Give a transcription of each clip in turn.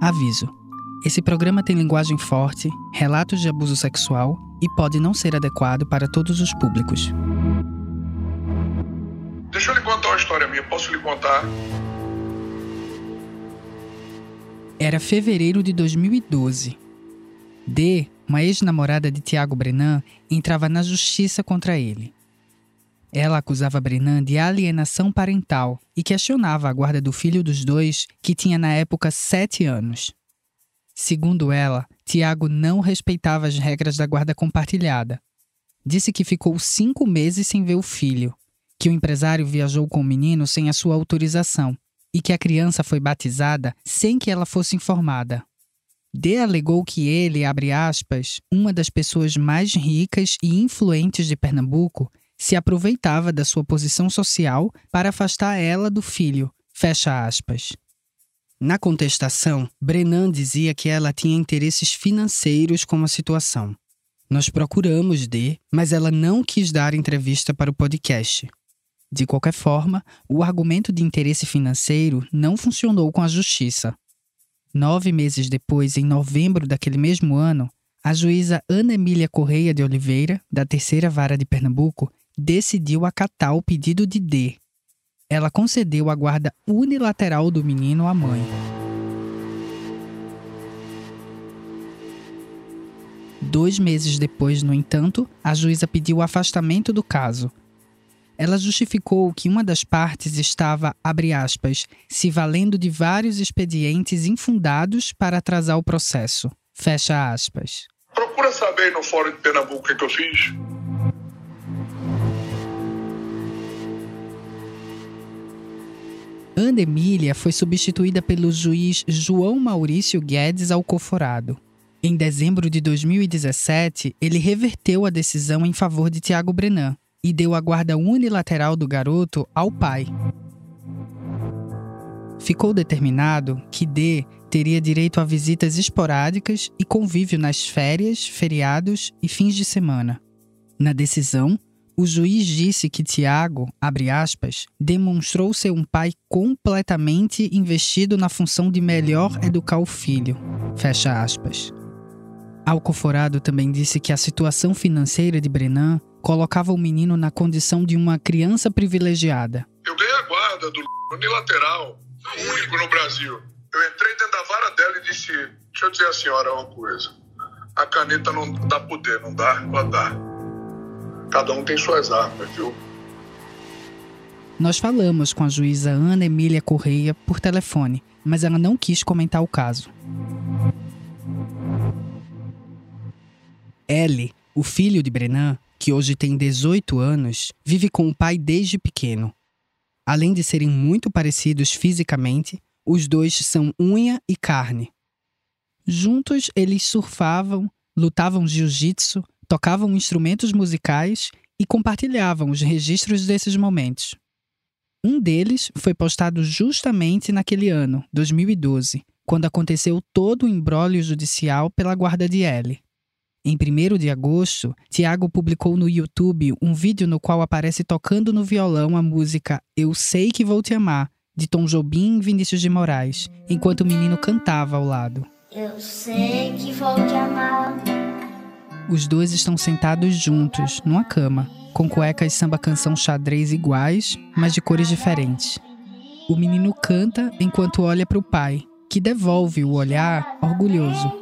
Aviso: esse programa tem linguagem forte, relatos de abuso sexual e pode não ser adequado para todos os públicos. Deixa eu lhe contar uma história minha, posso lhe contar? Era fevereiro de 2012. D, uma ex-namorada de Tiago Brenan, entrava na justiça contra ele. Ela acusava Brenan de alienação parental e questionava a guarda do filho dos dois, que tinha na época sete anos. Segundo ela, Tiago não respeitava as regras da guarda compartilhada. Disse que ficou cinco meses sem ver o filho, que o empresário viajou com o menino sem a sua autorização e que a criança foi batizada sem que ela fosse informada. D alegou que ele, abre aspas, uma das pessoas mais ricas e influentes de Pernambuco, se aproveitava da sua posição social para afastar ela do filho, fecha aspas. Na contestação, Brenan dizia que ela tinha interesses financeiros com a situação. Nós procuramos D, mas ela não quis dar entrevista para o podcast. De qualquer forma, o argumento de interesse financeiro não funcionou com a justiça. Nove meses depois, em novembro daquele mesmo ano, a juíza Ana Emília Correia de Oliveira, da Terceira Vara de Pernambuco, decidiu acatar o pedido de D. Ela concedeu a guarda unilateral do menino à mãe. Dois meses depois, no entanto, a juíza pediu o afastamento do caso, ela justificou que uma das partes estava, abre aspas, se valendo de vários expedientes infundados para atrasar o processo. Fecha aspas. Procura saber no Fórum de Pernambuco o que, que eu fiz. Ana Emília foi substituída pelo juiz João Maurício Guedes Alcoforado. Em dezembro de 2017, ele reverteu a decisão em favor de Tiago Brenan, e deu a guarda unilateral do garoto ao pai. Ficou determinado que D teria direito a visitas esporádicas e convívio nas férias, feriados e fins de semana. Na decisão, o juiz disse que Tiago, abre aspas, demonstrou ser um pai completamente investido na função de melhor educar o filho. Fecha aspas. Alcoforado também disse que a situação financeira de Brenan colocava o menino na condição de uma criança privilegiada. Eu ganhei a guarda do unilateral, único no Brasil. Eu entrei dentro da vara dela e disse: Deixa eu dizer à senhora uma coisa. A caneta não dá poder, não dá? Ela dá. Cada um tem suas armas, viu? Nós falamos com a juíza Ana Emília Correia por telefone, mas ela não quis comentar o caso. L, o filho de Brenan, que hoje tem 18 anos, vive com o pai desde pequeno. Além de serem muito parecidos fisicamente, os dois são unha e carne. Juntos, eles surfavam, lutavam jiu-jitsu, tocavam instrumentos musicais e compartilhavam os registros desses momentos. Um deles foi postado justamente naquele ano, 2012, quando aconteceu todo o embrólio judicial pela guarda de Ellie. Em 1 de agosto, Tiago publicou no YouTube um vídeo no qual aparece tocando no violão a música Eu Sei Que Vou Te Amar, de Tom Jobim e Vinícius de Moraes, enquanto o menino cantava ao lado. Eu sei que vou te amar. Os dois estão sentados juntos, numa cama, com cuecas samba canção xadrez iguais, mas de cores diferentes. O menino canta enquanto olha para o pai, que devolve o olhar orgulhoso.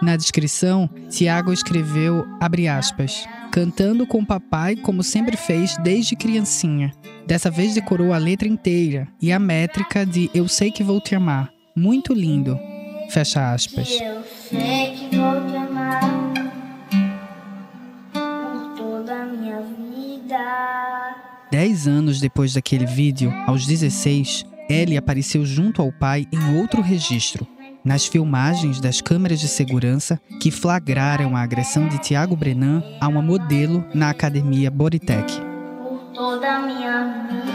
Na descrição, Tiago escreveu, abre aspas, cantando com o papai como sempre fez desde criancinha. Dessa vez decorou a letra inteira e a métrica de Eu sei que vou te amar. Muito lindo. Fecha aspas. Eu sei que vou te amar por toda a minha vida. Dez anos depois daquele vídeo, aos 16, Ellie apareceu junto ao pai em outro registro, nas filmagens das câmeras de segurança que flagraram a agressão de Tiago Brenan a uma modelo na academia Bodytech. Por toda a minha vida.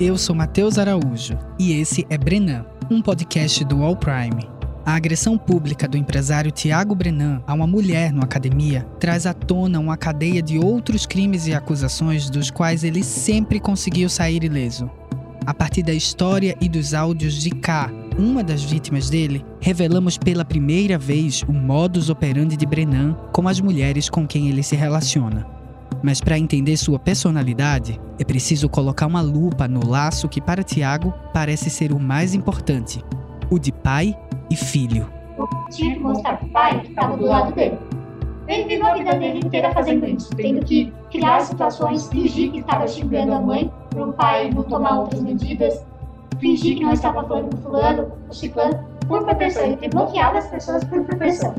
Eu sou Matheus Araújo e esse é Brenan, um podcast do All Prime. A agressão pública do empresário Tiago Brenan a uma mulher no academia traz à tona uma cadeia de outros crimes e acusações dos quais ele sempre conseguiu sair ileso. A partir da história e dos áudios de K, uma das vítimas dele, revelamos pela primeira vez o modus operandi de Brenan com as mulheres com quem ele se relaciona. Mas para entender sua personalidade, é preciso colocar uma lupa no laço que para Tiago parece ser o mais importante: o de pai e filho. Tinha que mostrar pro pai que estava do lado dele. Ele viveu a vida dele inteira fazendo isso, tendo que criar situações, fingir que estava xingando a mãe, para o pai não tomar outras medidas, fingir que não estava falando com fulano, o ciclano, por proteção. Ele bloqueava as pessoas por proteção.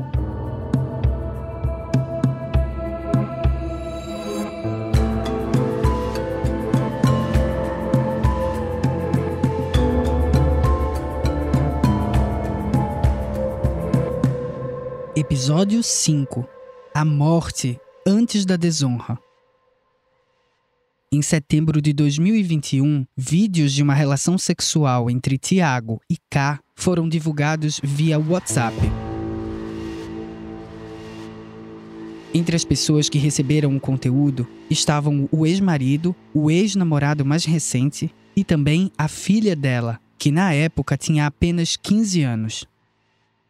Episódio 5 A morte antes da desonra. Em setembro de 2021, vídeos de uma relação sexual entre Tiago e K foram divulgados via WhatsApp. Entre as pessoas que receberam o conteúdo estavam o ex-marido, o ex-namorado mais recente e também a filha dela, que na época tinha apenas 15 anos.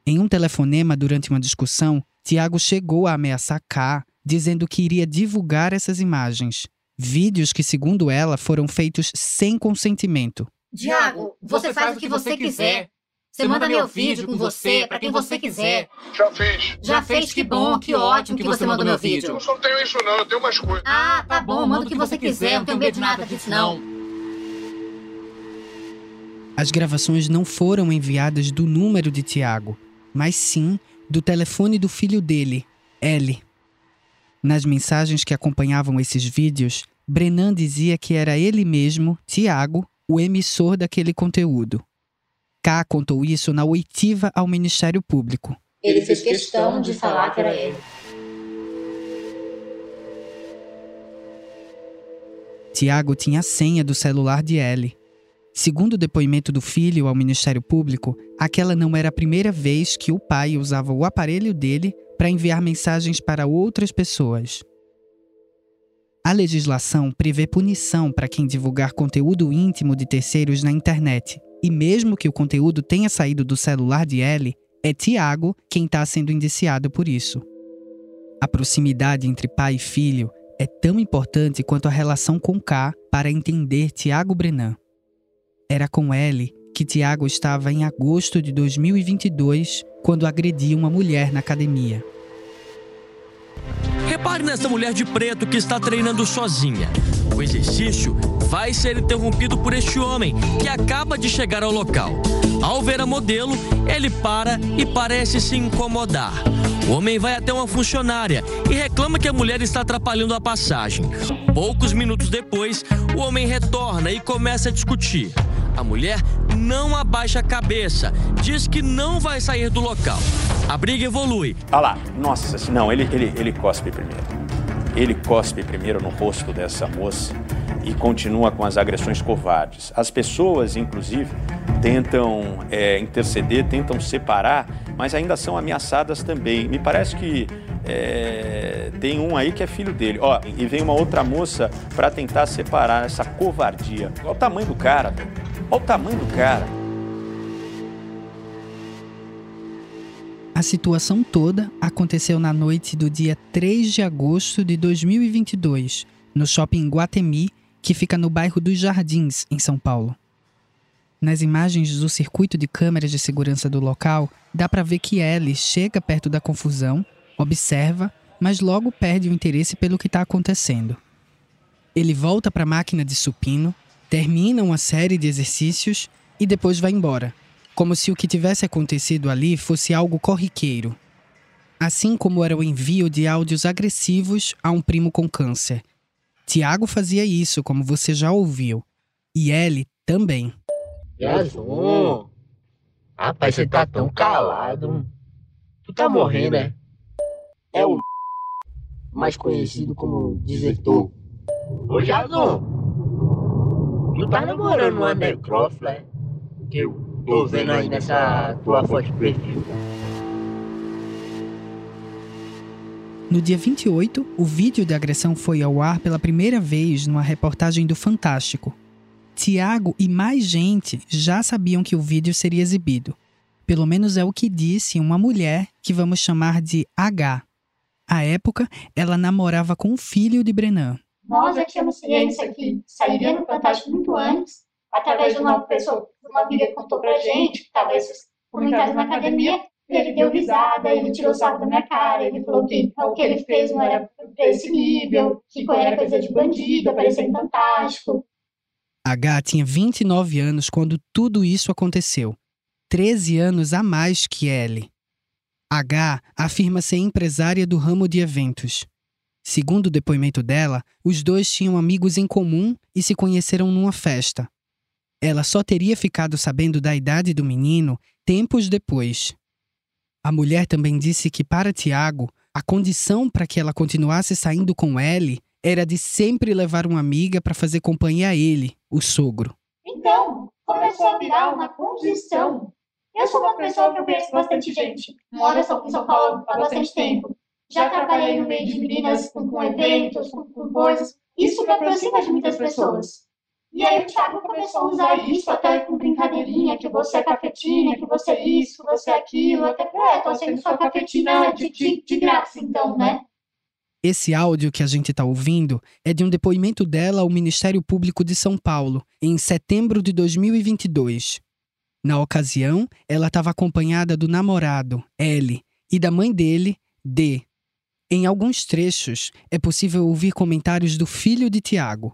Em um telefonema durante uma discussão, Tiago chegou a ameaçar K, dizendo que iria divulgar essas imagens. Vídeos que, segundo ela, foram feitos sem consentimento. Tiago, você faz o que você quiser. Você manda meu vídeo com você, para quem você quiser. Já fez. Já fez, que bom, que ótimo que você mandou meu vídeo. Eu só não tenho isso não, eu tenho umas coisas. Ah, tá bom, manda o que você quiser, não tenho medo de nada disso não. As gravações não foram enviadas do número de Tiago, mas sim do telefone do filho dele, L. Nas mensagens que acompanhavam esses vídeos, Brenan dizia que era ele mesmo, Tiago, o emissor daquele conteúdo. K contou isso na oitiva ao Ministério Público. Ele fez questão de falar que era ele. Tiago tinha a senha do celular de L. Segundo o depoimento do filho ao Ministério Público, aquela não era a primeira vez que o pai usava o aparelho dele para enviar mensagens para outras pessoas. A legislação prevê punição para quem divulgar conteúdo íntimo de terceiros na internet, e mesmo que o conteúdo tenha saído do celular de L, é Tiago quem está sendo indiciado por isso. A proximidade entre pai e filho é tão importante quanto a relação com K para entender Tiago Brenan. Era com L que Tiago estava em agosto de 2022 quando agrediu uma mulher na academia. Repare nessa mulher de preto que está treinando sozinha. O exercício vai ser interrompido por este homem que acaba de chegar ao local. Ao ver a modelo, ele para e parece se incomodar. O homem vai até uma funcionária e reclama que a mulher está atrapalhando a passagem. Poucos minutos depois, o homem retorna e começa a discutir. A mulher não abaixa a cabeça, diz que não vai sair do local. A briga evolui. Ah lá, nossa, não, ele, ele, ele cospe primeiro. Ele cospe primeiro no rosto dessa moça e continua com as agressões covardes. As pessoas, inclusive, tentam é, interceder, tentam separar, mas ainda são ameaçadas também. Me parece que é, tem um aí que é filho dele. Ó, e vem uma outra moça para tentar separar essa covardia. Olha o tamanho do cara, velho. Olha o tamanho do cara. A situação toda aconteceu na noite do dia 3 de agosto de 2022, no shopping Guatemi, que fica no bairro dos Jardins, em São Paulo. Nas imagens do circuito de câmeras de segurança do local, dá para ver que Ellie chega perto da confusão, observa, mas logo perde o interesse pelo que está acontecendo. Ele volta para a máquina de supino, termina uma série de exercícios e depois vai embora, como se o que tivesse acontecido ali fosse algo corriqueiro. Assim como era o envio de áudios agressivos a um primo com câncer. Tiago fazia isso, como você já ouviu. E Ellie também. Yazon, rapaz, você tá tão calado. Tu tá morrendo, né? É o mais conhecido como desertor. Ô Yazon, tu tá namorando uma necrófila, é? Teu Tô vendo aí nessa tua foto de perfil. No dia 28, o vídeo da agressão foi ao ar pela primeira vez numa reportagem do Fantástico. Tiago e mais gente já sabiam que o vídeo seria exibido. Pelo menos é o que disse uma mulher que vamos chamar de H. À época, ela namorava com o filho de Brenan. Nós já tínhamos ciência que sairia no Fantástico muito antes, através de uma pessoa, uma amiga que contou pra gente, que esses comentários na academia, e ele deu risada, ele tirou sarro da minha cara, ele falou que o que ele fez não era pra esse nível, que era coisa de bandido, aparecer em Fantástico. H tinha 29 anos quando tudo isso aconteceu. 13 anos a mais que L. H afirma ser empresária do ramo de eventos. Segundo o depoimento dela, os dois tinham amigos em comum e se conheceram numa festa. Ela só teria ficado sabendo da idade do menino tempos depois. A mulher também disse que para Tiago, a condição para que ela continuasse saindo com L era de sempre levar uma amiga para fazer companhia a ele, o sogro. Então, começou a virar uma condição. Eu sou uma pessoa que eu conheço bastante gente. Moro em São Paulo há bastante tempo. Já trabalhei no meio de meninas com, com eventos, com, com coisas. Isso me aproxima de muitas pessoas. E aí o Thiago começou a usar isso até com brincadeirinha, que você é cafetina, que você é isso, você é aquilo, até que, é, tô sendo sua cafetina de, de, de graça, então, né? Esse áudio que a gente está ouvindo é de um depoimento dela ao Ministério Público de São Paulo, em setembro de 2022. Na ocasião, ela estava acompanhada do namorado, L, e da mãe dele, D. Em alguns trechos, é possível ouvir comentários do filho de Tiago.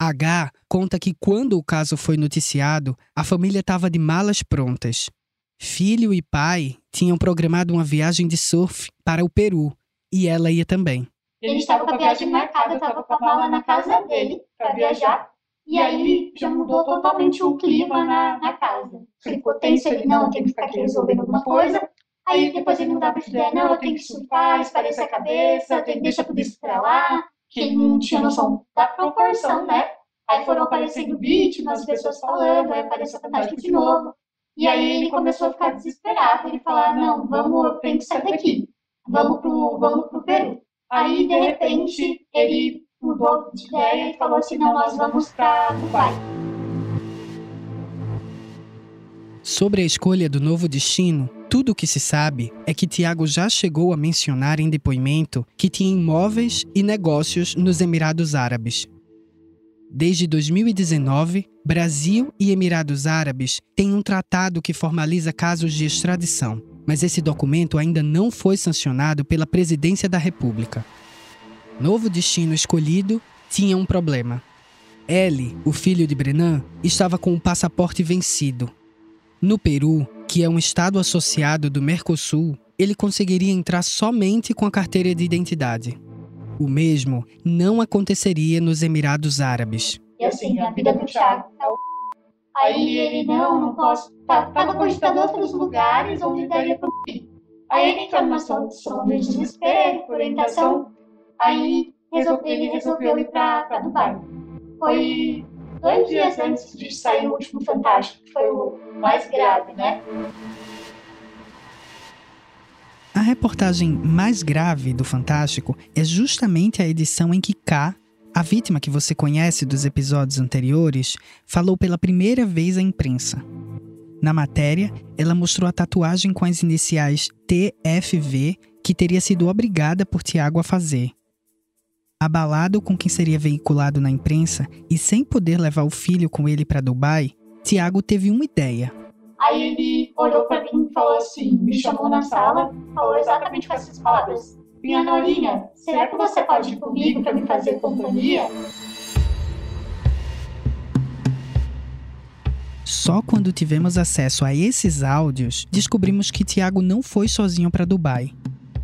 H conta que quando o caso foi noticiado, a família estava de malas prontas. Filho e pai tinham programado uma viagem de surf para o Peru e ela ia também. Ele estava com a viagem marcada, estava com a mala na casa dele para viajar. E aí já mudou totalmente o clima na, na casa. Ficou tenso, ele não, tenho que ficar aqui resolvendo alguma coisa. Aí depois ele mudava de ideia, não, eu tenho que surfar, esparecer a cabeça, eu tenho que deixar tudo isso para lá que ele não tinha noção da proporção, né? Aí foram aparecendo vítimas, pessoas falando, aí apareceu a fantasma de novo. E aí ele começou a ficar desesperado, ele falar, não, vamos, eu tenho que sair daqui, vamos pro, vamos pro Peru. Aí, de repente, ele mudou de ideia e falou assim, não, nós vamos para Dubai. Sobre a escolha do novo destino, tudo o que se sabe é que Tiago já chegou a mencionar em depoimento que tinha imóveis e negócios nos Emirados Árabes. Desde 2019, Brasil e Emirados Árabes têm um tratado que formaliza casos de extradição, mas esse documento ainda não foi sancionado pela Presidência da República. Novo destino escolhido tinha um problema. L, o filho de Brenan, estava com o passaporte vencido. No Peru, que é um estado associado do Mercosul, ele conseguiria entrar somente com a carteira de identidade. O mesmo não aconteceria nos Emirados Árabes. E assim, a vida do Thiago tá Aí ele, não, não posso. Tá, tava cogitando outros lugares onde daria para. Aí ele entrou numa situação de desespero, por orientação. Aí ele resolveu ir para Dubai. Foi dois dias antes de sair o último Fantástico, que foi o mais grave, né? A reportagem mais grave do Fantástico é justamente a edição em que K, a vítima que você conhece dos episódios anteriores, falou pela primeira vez à imprensa. Na matéria, ela mostrou a tatuagem com as iniciais TFV que teria sido obrigada por Tiago a fazer. Abalado com quem seria veiculado na imprensa e sem poder levar o filho com ele para Dubai, Tiago teve uma ideia. Aí ele olhou para mim e falou assim, me chamou na sala, falou exatamente com essas palavras: Minha Norinha, será que você pode ir comigo para me fazer companhia? Só quando tivemos acesso a esses áudios, descobrimos que Tiago não foi sozinho para Dubai.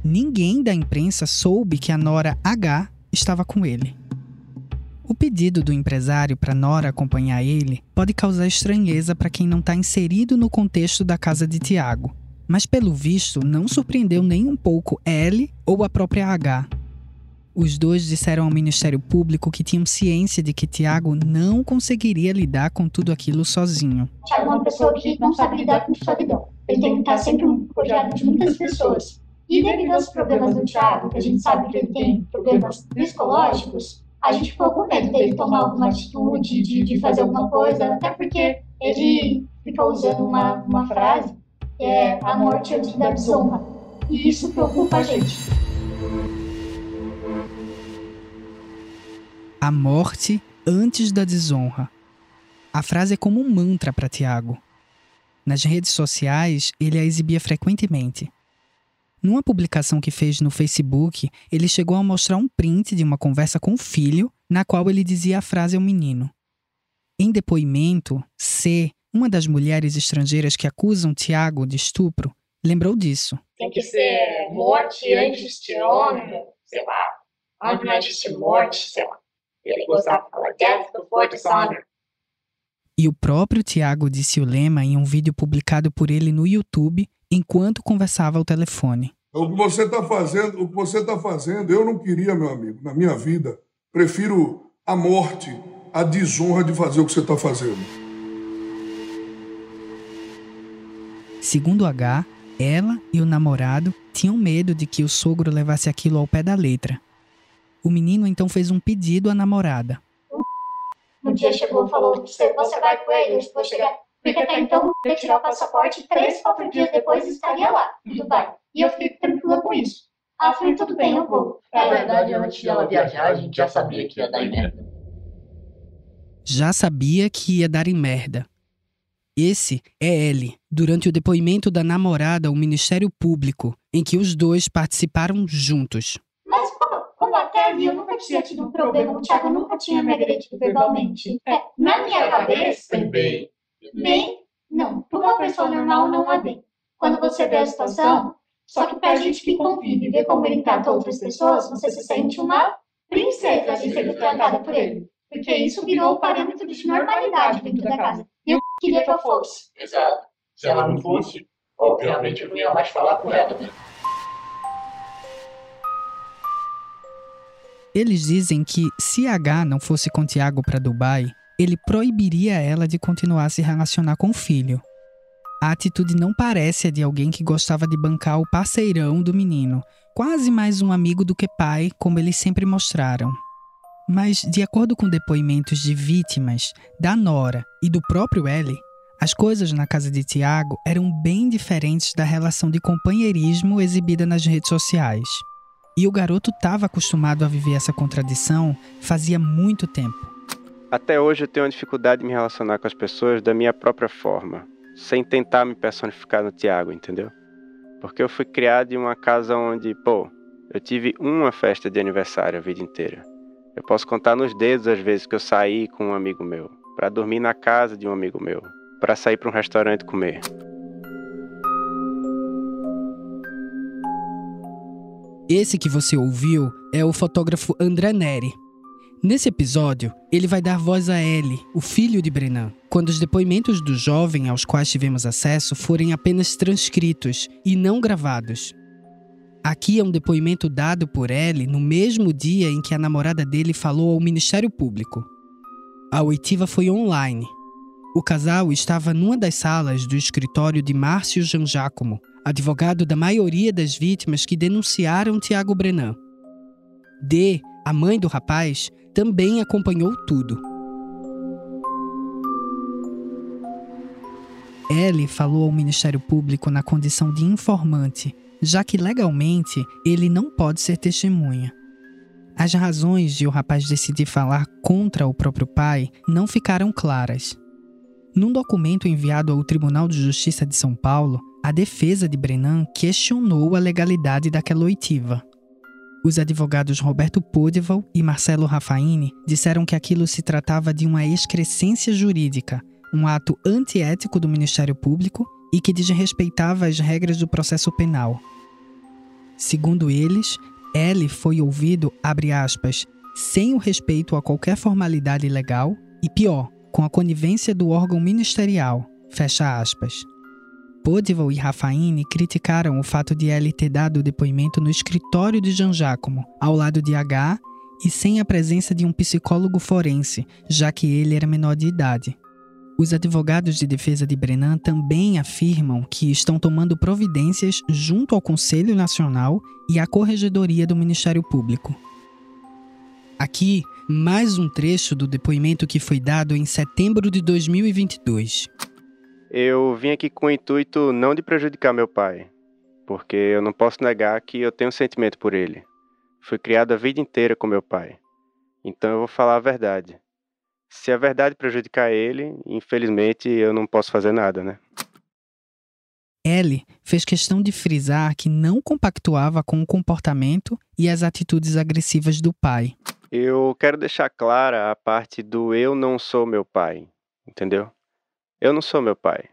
Ninguém da imprensa soube que a Nora H estava com ele. O pedido do empresário para Nora acompanhar ele pode causar estranheza para quem não está inserido no contexto da casa de Tiago, mas pelo visto não surpreendeu nem um pouco L ou a própria H. Os dois disseram ao Ministério Público que tinham ciência de que Tiago não conseguiria lidar com tudo aquilo sozinho. Tiago é uma pessoa que não sabe lidar com solidão. Ele tem que estar sempre rodeado de muitas pessoas. E devido aos problemas do Tiago, que a gente sabe que ele tem problemas psicológicos, a gente ficou com medo dele tomar alguma atitude, de, de fazer alguma coisa, até porque ele ficou usando uma, uma frase que é a morte antes da desonra. E isso preocupa a gente. A morte antes da desonra. A frase é como um mantra para Tiago. Nas redes sociais, ele a exibia frequentemente. Numa publicação que fez no Facebook, ele chegou a mostrar um print de uma conversa com o filho, na qual ele dizia a frase ao menino. Em depoimento, C, uma das mulheres estrangeiras que acusam Tiago de estupro, lembrou disso. Tem que ser morte antes de honra, sei lá. Honra antes de morte, sei lá. Ele gostava de falar death before dishonor. E o próprio Tiago disse o lema em um vídeo publicado por ele no YouTube enquanto conversava ao telefone. O que você está fazendo, o que você está fazendo, eu não queria, meu amigo, na minha vida. Prefiro a morte, a desonra de fazer o que você está fazendo. Segundo H, ela e o namorado tinham medo de que o sogro levasse aquilo ao pé da letra. O menino então fez um pedido à namorada. Um dia chegou e falou: você, você vai com ele, eu vou chegar. Porque até então eu ia tirar o passaporte e três, quatro dias depois estaria lá, em Dubai. E eu fiquei tranquila com isso. Ela falou: tudo bem, eu vou. Na verdade, antes dela viajar, a gente já sabia que ia dar em merda. Já sabia que ia dar em merda. Esse é L, durante o depoimento da namorada ao Ministério Público, em que os dois participaram juntos. Mas como, como até ali eu nunca tinha tido um problema, o Thiago nunca tinha me agredido verbalmente. É, na minha cabeça, Bem, bem, não, para uma pessoa normal não é bem. Quando você vê a situação, só que pra gente que convive e vê como ele trata outras pessoas, você se sente uma princesa de sendo tratada por ele. Porque isso virou o parâmetro de normalidade dentro da casa. E eu queria que eu fosse. exato. Se ela não fosse, obviamente eu não ia mais falar com ela. né? Eles dizem que se H não fosse com Tiago para Dubai, ele proibiria ela de continuar a se relacionar com o filho. A atitude não parece a de alguém que gostava de bancar o parceirão do menino, quase mais um amigo do que pai, como eles sempre mostraram. Mas, de acordo com depoimentos de vítimas, da Nora e do próprio L, as coisas na casa de Tiago eram bem diferentes da relação de companheirismo exibida nas redes sociais. E o garoto estava acostumado a viver essa contradição fazia muito tempo. Até hoje eu tenho uma dificuldade de me relacionar com as pessoas da minha própria forma, sem tentar me personificar no Tiago, entendeu? Porque eu fui criado em uma casa onde, pô, eu tive uma festa de aniversário a vida inteira. Eu posso contar nos dedos as vezes que eu saí com um amigo meu, para dormir na casa de um amigo meu, para sair para um restaurante comer. Esse que você ouviu é o fotógrafo André Neri. Nesse episódio, ele vai dar voz a L, o filho de Brenan, quando os depoimentos do jovem aos quais tivemos acesso forem apenas transcritos e não gravados. Aqui é um depoimento dado por L no mesmo dia em que a namorada dele falou ao Ministério Público. A oitiva foi online. O casal estava numa das salas do escritório de Márcio Janjacomo, advogado da maioria das vítimas que denunciaram Tiago Brenan. D, a mãe do rapaz, também acompanhou tudo. L falou ao Ministério Público na condição de informante, já que legalmente ele não pode ser testemunha. As razões de o rapaz decidir falar contra o próprio pai não ficaram claras. Num documento enviado ao Tribunal de Justiça de São Paulo, a defesa de Brenan questionou a legalidade daquela oitiva. Os advogados Roberto Podival e Marcelo Raffaini disseram que aquilo se tratava de uma excrescência jurídica, um ato antiético do Ministério Público e que desrespeitava as regras do processo penal. Segundo eles, L foi ouvido, abre aspas, sem o respeito a qualquer formalidade legal e pior, com a conivência do órgão ministerial, fecha aspas. Podival e Rafaine criticaram o fato de Ellie ter dado o depoimento no escritório de Jean Giacomo, ao lado de H, e sem a presença de um psicólogo forense, já que ele era menor de idade. Os advogados de defesa de Brennan também afirmam que estão tomando providências junto ao Conselho Nacional e à Corregedoria do Ministério Público. Aqui, mais um trecho do depoimento que foi dado em setembro de 2022. Eu vim aqui com o intuito não de prejudicar meu pai, porque eu não posso negar que eu tenho um sentimento por ele. Fui criado a vida inteira com meu pai. Então eu vou falar a verdade. Se a verdade prejudicar ele, infelizmente eu não posso fazer nada, né? Ellie fez questão de frisar que não compactuava com o comportamento e as atitudes agressivas do pai. Eu quero deixar clara a parte do eu não sou meu pai, entendeu? Eu não sou meu pai.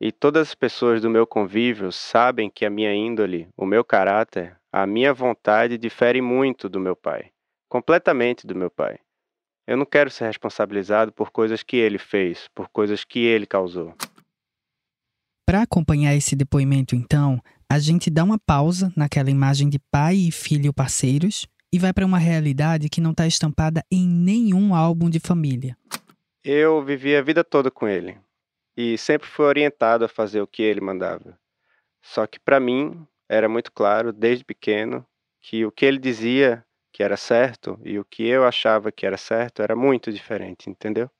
E todas as pessoas do meu convívio sabem que a minha índole, o meu caráter, a minha vontade difere muito do meu pai, completamente do meu pai. Eu não quero ser responsabilizado por coisas que ele fez, por coisas que ele causou. Para acompanhar esse depoimento, então, a gente dá uma pausa naquela imagem de pai e filho parceiros e vai para uma realidade que não está estampada em nenhum álbum de família. Eu vivi a vida toda com ele e sempre fui orientado a fazer o que ele mandava. Só que para mim era muito claro desde pequeno que o que ele dizia que era certo e o que eu achava que era certo era muito diferente, entendeu?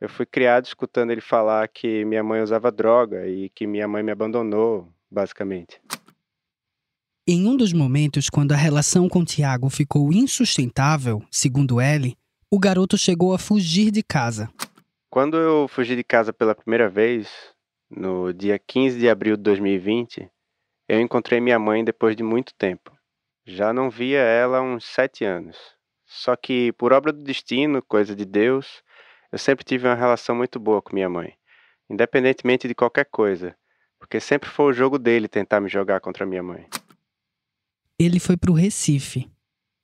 Eu fui criado escutando ele falar que minha mãe usava droga e que minha mãe me abandonou, basicamente. Em um dos momentos quando a relação com Tiago ficou insustentável, segundo ele, o garoto chegou a fugir de casa. Quando eu fugi de casa pela primeira vez, no dia 15 de abril de 2020, eu encontrei minha mãe depois de muito tempo. Já não via ela há uns sete anos. Só que, por obra do destino, coisa de Deus, eu sempre tive uma relação muito boa com minha mãe, independentemente de qualquer coisa, porque sempre foi o jogo dele tentar me jogar contra minha mãe. Ele foi para o Recife.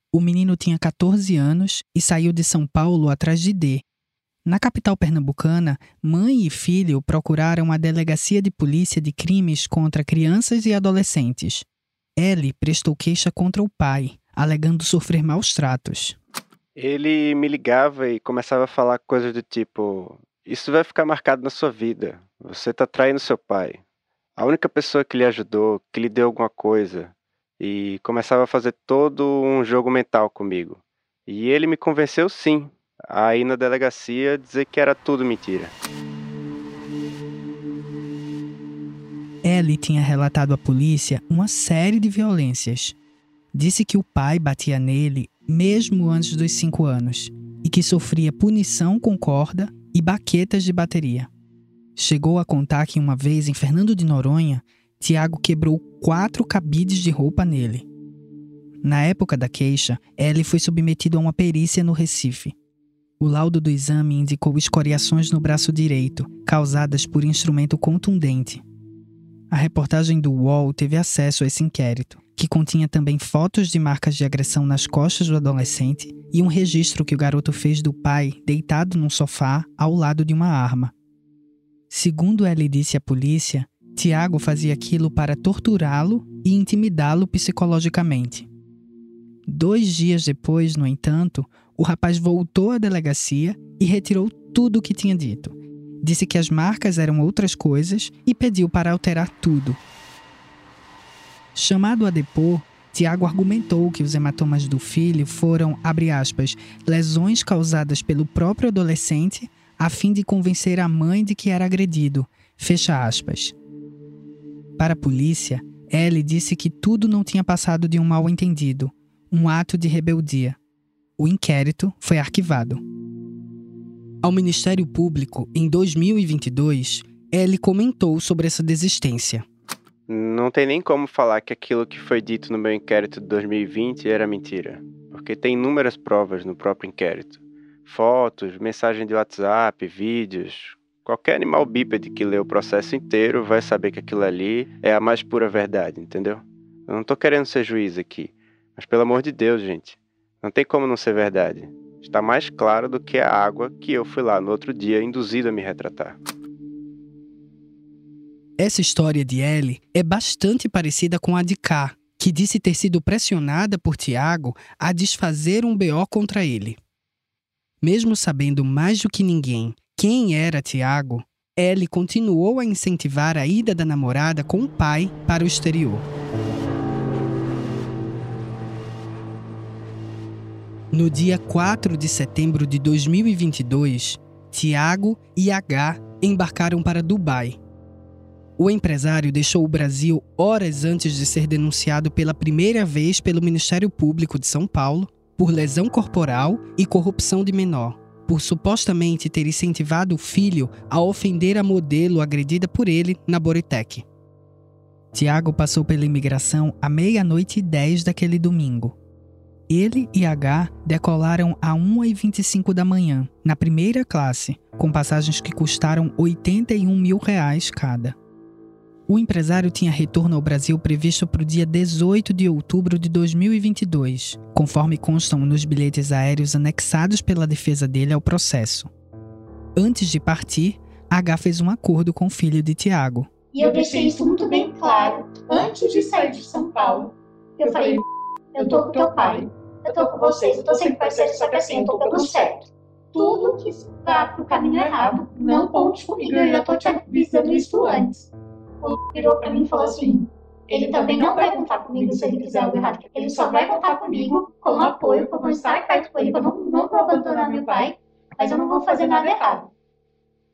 O menino tinha 14 anos e saiu de São Paulo atrás de D. Na capital pernambucana, mãe e filho procuraram a delegacia de polícia de crimes contra crianças e adolescentes. Ellie prestou queixa contra o pai, alegando sofrer maus tratos. Ele me ligava e começava a falar coisas do tipo: Isso vai ficar marcado na sua vida. Você está traindo seu pai. A única pessoa que lhe ajudou, que lhe deu alguma coisa, e começava a fazer todo um jogo mental comigo. E ele me convenceu sim, a ir na delegacia dizer que era tudo mentira. Ellie tinha relatado à polícia uma série de violências. Disse que o pai batia nele mesmo antes dos cinco anos e que sofria punição com corda e baquetas de bateria. Chegou a contar que uma vez em Fernando de Noronha, Tiago quebrou quatro cabides de roupa nele. Na época da queixa, Ellie foi submetido a uma perícia no Recife. O laudo do exame indicou escoriações no braço direito, causadas por instrumento contundente. A reportagem do UOL teve acesso a esse inquérito, que continha também fotos de marcas de agressão nas costas do adolescente e um registro que o garoto fez do pai deitado num sofá ao lado de uma arma. Segundo Ellie disse à polícia, Tiago fazia aquilo para torturá-lo e intimidá-lo psicologicamente. Dois dias depois, no entanto, o rapaz voltou à delegacia e retirou tudo o que tinha dito. Disse que as marcas eram outras coisas e pediu para alterar tudo. Chamado a depor, Tiago argumentou que os hematomas do filho foram, abre aspas, lesões causadas pelo próprio adolescente a fim de convencer a mãe de que era agredido, fecha aspas. Para a polícia, Ellie disse que tudo não tinha passado de um mal-entendido, um ato de rebeldia. O inquérito foi arquivado. Ao Ministério Público, em 2022, Ellie comentou sobre essa desistência. Não tem nem como falar que aquilo que foi dito no meu inquérito de 2020 era mentira, porque tem inúmeras provas no próprio inquérito. Fotos, mensagem de WhatsApp, vídeos, Qualquer animal bípede que lê o processo inteiro vai saber que aquilo ali é a mais pura verdade, entendeu? Eu não tô querendo ser juiz aqui, mas pelo amor de Deus, gente, não tem como não ser verdade. Está mais claro do que a água que eu fui lá no outro dia induzido a me retratar. Essa história de Ellie é bastante parecida com a de K, que disse ter sido pressionada por Tiago a desfazer um BO contra ele. Mesmo sabendo mais do que ninguém quem era Tiago, Ellie continuou a incentivar a ida da namorada com o pai para o exterior. No dia 4 de setembro de 2022, Tiago e H embarcaram para Dubai. O empresário deixou o Brasil horas antes de ser denunciado pela primeira vez pelo Ministério Público de São Paulo por lesão corporal e corrupção de menor, por supostamente ter incentivado o filho a ofender a modelo agredida por ele na Boritec. Tiago passou pela imigração à meia-noite e dez daquele domingo. Ele e H decolaram a 1h25 da manhã, na primeira classe, com passagens que custaram 81 mil reais cada. O empresário tinha retorno ao Brasil previsto para o dia 18 de outubro de 2022, conforme constam nos bilhetes aéreos anexados pela defesa dele ao processo. Antes de partir, H fez um acordo com o filho de Tiago. E eu deixei isso muito bem claro antes de sair de São Paulo. Eu falei, eu tô com teu pai, eu tô com vocês, eu tô sempre parceiro, só que assim, eu tô pelo certo. Tudo que está pro caminho errado, não conte comigo, eu já tô te avisando isso antes virou para mim e falou assim: ele também não vai contar comigo se ele fizer algo errado. Ele só vai contar comigo com apoio, como estar perto com ele, eu não, não vou abandonar meu pai, mas eu não vou fazer nada errado.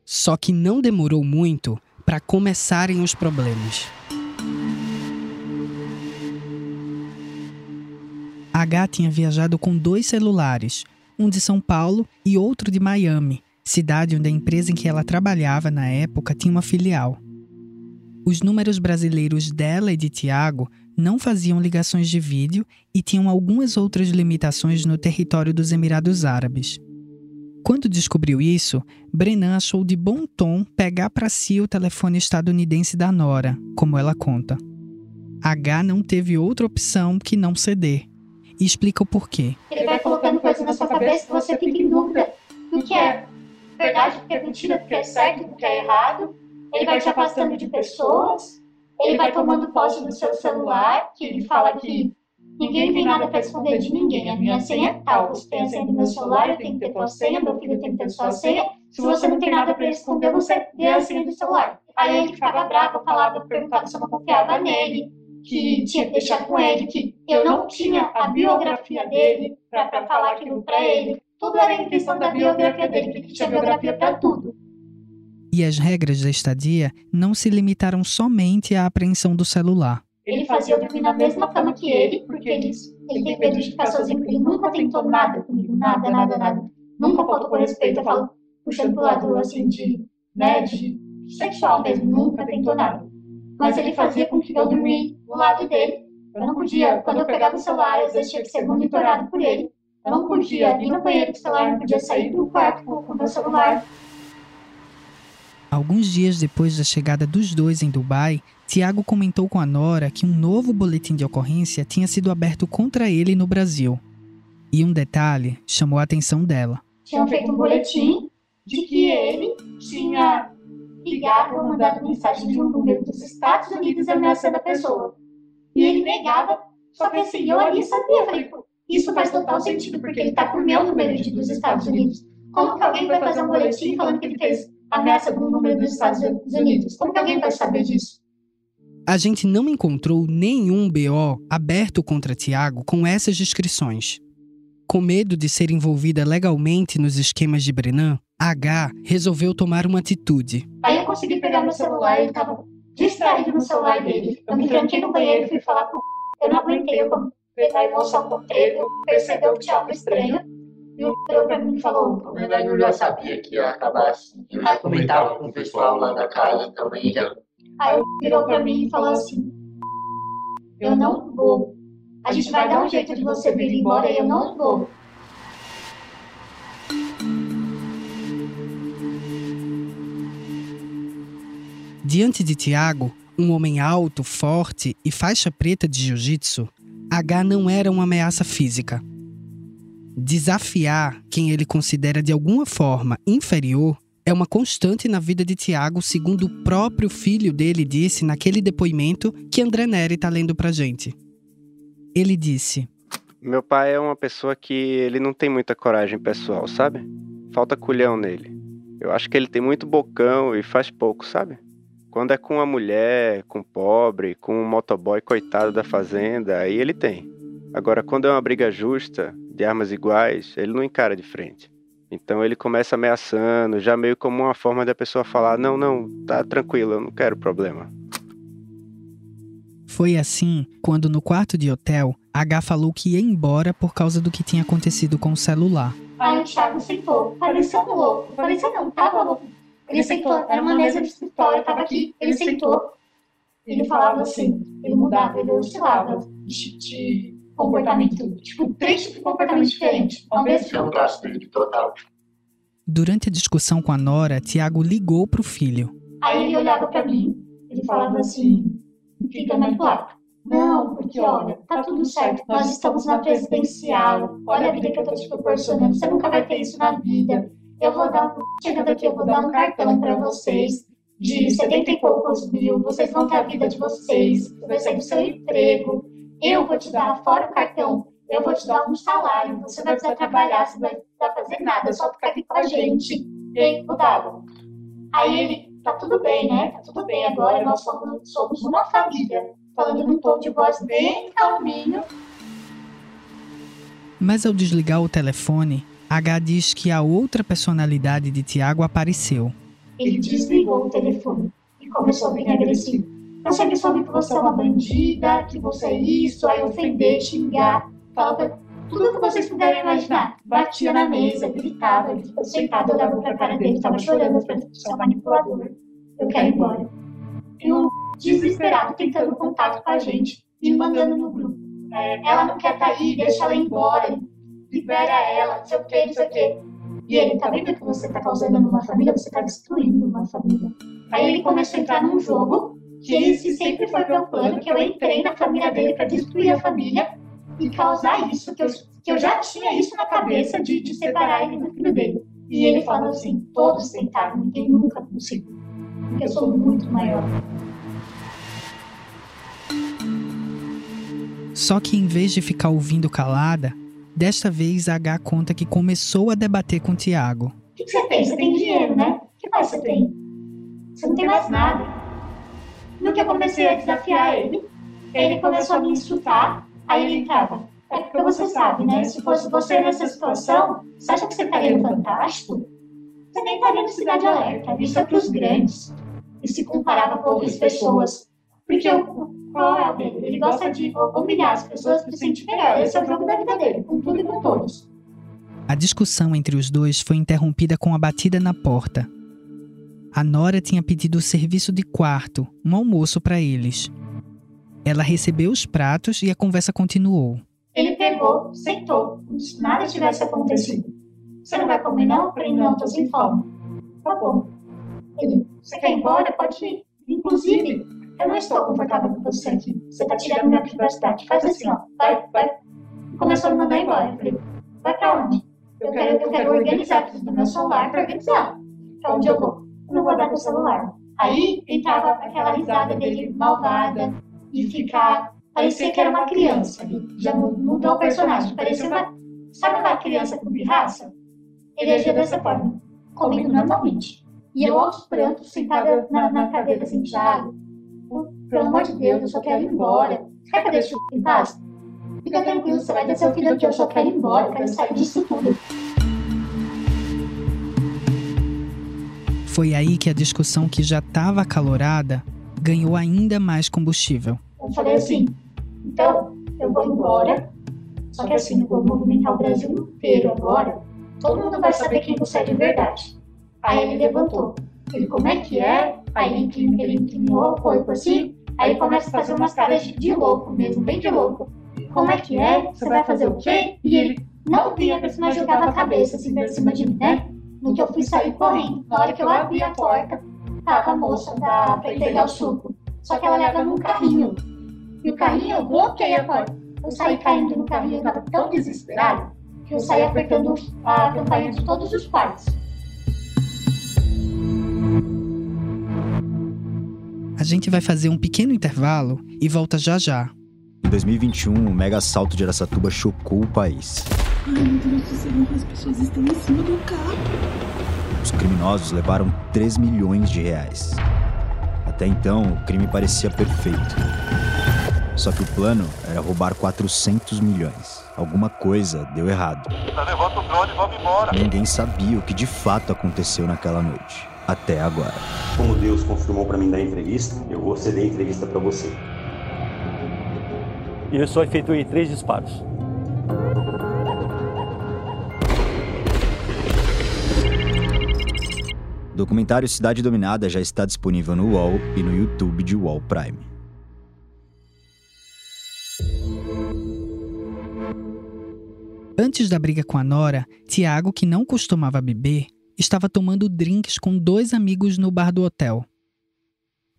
Só que não demorou muito para começarem os problemas. H tinha viajado com dois celulares, um de São Paulo e outro de Miami, cidade onde a empresa em que ela trabalhava na época tinha uma filial. Os números brasileiros dela e de Tiago não faziam ligações de vídeo e tinham algumas outras limitações no território dos Emirados Árabes. Quando descobriu isso, Brennan achou de bom tom pegar para si o telefone estadunidense da Nora, como ela conta. H não teve outra opção que não ceder. E explica o porquê. Ele vai colocando coisas na sua cabeça que você fica em dúvida do que é verdade, do que é mentira, do que é certo, do que é errado ele vai te afastando de pessoas, ele vai tomando posse do seu celular, que ele fala que ninguém tem nada para esconder de ninguém. A minha senha é tal. Você tem a senha do meu celular, eu tenho que ter tua senha, meu filho tem que ter sua senha. Se você não tem nada para esconder, você dê a senha do celular. Aí ele ficava bravo, falava, perguntava se eu não confiava nele, que tinha que deixar com ele, que eu não tinha a biografia dele para falar aquilo para ele. Tudo era em questão da biografia dele, que tinha biografia para tudo. E as regras da estadia não se limitaram somente à apreensão do celular. Ele fazia eu dormir na mesma cama que ele, porque ele, ele tem medo de ficar sozinho, ele nunca tentou nada comigo, nada, nada, nada. Nunca faltou com respeito, eu falo, puxando pro lado, assim, de, né, de sexual mesmo, nunca tentou nada. Mas ele fazia com que eu dormisse do lado dele. Eu não podia, quando eu pegava o celular, vezes tinha que ser monitorado por ele. Eu não podia ir no banheiro com o celular, não podia sair do quarto com o meu celular. Alguns dias depois da chegada dos dois em Dubai, Tiago comentou com a Nora que um novo boletim de ocorrência tinha sido aberto contra ele no Brasil. E um detalhe chamou a atenção dela. Tinham feito um boletim de que ele tinha ligado ou mandado mensagem de um número dos Estados Unidos ameaçando a pessoa. E ele negava, só que assim, eu ali sabia, falei, isso faz total sentido, porque ele está por meu número de, dos Estados Unidos. Como que alguém vai fazer um boletim falando que ele fez ameaça do número dos Estados Unidos. Como que alguém vai saber disso? A gente não encontrou nenhum BO aberto contra Tiago com essas descrições. Com medo de ser envolvida legalmente nos esquemas de Brennan, H resolveu tomar uma atitude. Aí eu consegui pegar meu celular, ele estava distraído no celular dele. Eu me tranquei no banheiro e fui falar com Eu não aguentei, eu pegar a emoção com ele, eu percebi que tinha algo estranho. E o Pedro pra mim falou, na verdade eu já sabia que ia acabar assim. Eu já comentava com o pessoal lá da casa também. Já... Aí ele virou pra mim e falou assim, eu não vou. A gente vai dar um jeito de você vir embora e eu não vou. Diante de Tiago, um homem alto, forte e faixa preta de jiu-jitsu, H não era uma ameaça física desafiar quem ele considera de alguma forma inferior é uma constante na vida de Tiago, segundo o próprio filho dele disse naquele depoimento que André Neri está lendo pra gente. Ele disse: Meu pai é uma pessoa que ele não tem muita coragem pessoal, sabe? Falta culhão nele. Eu acho que ele tem muito bocão e faz pouco, sabe? Quando é com uma mulher, com pobre, com um motoboy coitado da fazenda, aí ele tem. Agora, quando é uma briga justa, de armas iguais, ele não encara de frente. Então ele começa ameaçando, já meio como uma forma da pessoa falar: não, não, tá tranquilo, eu não quero problema. Foi assim quando, no quarto de hotel, H falou que ia embora por causa do que tinha acontecido com o celular. Aí o Thiago sentou, parecia um louco, parecia não, tava louco. Ele sentou, era uma mesa de escritório, tava aqui, ele sentou, ele falava assim, ele mudava, ele oscilava de, de comportamento, tipo, três tipos de comportamento diferentes. Ao mesmo tempo, total. Durante a discussão com a Nora, Tiago ligou pro filho. Aí ele olhava pra mim, ele falava assim, fica manipulado. Não, porque olha, tá tudo certo, nós estamos na presidencial, olha a vida que eu tô te proporcionando, você nunca vai ter isso na vida. Eu vou dar um. Chegando aqui, eu vou dar um cartão para vocês de 70 e poucos mil, vocês vão ter a vida de vocês, você vai sair do seu emprego, eu vou te dar, fora o cartão, eu vou te dar um salário, você vai precisar trabalhar, você vai precisar fazer nada, só ficar aqui com a gente. Aí, mudava. Aí ele, tá tudo bem, né? Tá tudo bem, agora nós somos, somos uma família. Falando num tom de voz bem calminho. Mas ao desligar o telefone, H diz que a outra personalidade de Tiago apareceu. Ele desligou o telefone e começou a vir agressivo. Eu sempre soube que você é uma bandida, que você é isso, aí ofender, xingar, falava tudo que vocês puderem imaginar. Batia na mesa, gritava, sentado, olhava pra cara dele, tava chorando, você é um manipulador, eu quero ir embora. E um desesperado tentando contato com a gente e mandando no grupo. É, ela não quer estar tá aí, deixa ela ir embora, libera ela, o que, não sei o que. E ele, tá vendo que você tá causando numa família? Você tá destruindo uma família. Aí ele começou a entrar num jogo que esse sempre foi meu plano, que eu entrei na família dele para destruir a família e causar isso, que eu, que eu já tinha isso na cabeça de, de separar ele do filho dele. E ele falou assim, todos tentaram, ninguém nunca conseguiu, porque eu sou muito maior. Só que em vez de ficar ouvindo calada, desta vez a H conta que começou a debater com o Tiago. O que você tem? Você tem dinheiro, né? O que mais você tem? Você não tem mais nada. No que eu comecei a desafiar ele, ele começou a me insultar, aí ele entrava. É porque você sabe, né? Se fosse você nessa situação, você acha que você estaria Fantástico? Você nem estaria no Cidade Alerta. Isso é para os grandes. E se comparava com outras pessoas. Porque o, qual é o dele? Ele gosta de humilhar as pessoas para se sentir melhor. Esse é o jogo da vida dele, com tudo e com todos. A discussão entre os dois foi interrompida com a batida na porta. A Nora tinha pedido o serviço de quarto, um almoço para eles. Ela recebeu os pratos e a conversa continuou. Ele pegou, sentou, como se nada tivesse acontecido. Você não vai comer, não? Falei, não, tô sem fome. Tá bom. Ele, você quer ir embora? Pode ir. Inclusive, eu não estou confortável com você aqui. Você tá tirando minha privacidade. Faz assim, ó. Vai, vai. Começou a me mandar embora. Eu falei, vai pra onde? Eu quero, eu quero organizar tudo no meu celular pra organizar. Pra onde eu vou? Eu não vou dar meu celular. Aí entrava aquela risada dele malvada e ficar. Parecia que era uma criança. Já mudou o personagem. Parecia uma. Sabe uma criança com pirraça? Ele agia dessa forma, comendo normalmente. E eu aos prantos, sentada na, na cadeira assim, Thiago, pelo amor de Deus, eu só quero ir embora. Quer que eu deixe em paz? Fica tranquilo, você vai ter seu filho aqui, eu só quero ir embora, eu quero sair disso tudo. Foi aí que a discussão que já estava acalorada ganhou ainda mais combustível. Eu falei assim, então eu vou embora, só que assim, eu vou movimentar o Brasil inteiro agora, todo mundo vai saber quem você é de verdade. Aí ele levantou. Ele, como é que é? Aí ele, inclinou, o corpo assim, aí começa a fazer umas caras de, louco mesmo, bem de louco. Como é que é? Você vai fazer o quê? E ele não via, mas jogava a cabeça assim pra cima de mim, né? No que eu fui sair correndo. Na hora que eu abri a porta, tava a moça da, pra entregar o suco. Só que ela leva num carrinho. E o carrinho, bloqueei a porta. Eu saí caindo no carrinho, eu estava tão desesperado que eu saí apertando a campainha de todos os quartos. A gente vai fazer um pequeno intervalo e volta já já. Em 2021, o mega assalto de Aracatuba chocou o país. Ai, meu Deus do céu, as pessoas estão em cima do carro. Os criminosos levaram 3 milhões de reais. Até então, o crime parecia perfeito. Só que o plano era roubar 400 milhões. Alguma coisa deu errado. Levanta o drone e vamos embora. Ninguém sabia o que de fato aconteceu naquela noite. Até agora. Como Deus confirmou para mim dar entrevista, eu vou ceder a entrevista para você. E eu só efetuei três disparos. O documentário Cidade Dominada já está disponível no UOL e no YouTube de UOL Prime. Antes da briga com a Nora, Tiago, que não costumava beber, estava tomando drinks com dois amigos no bar do hotel.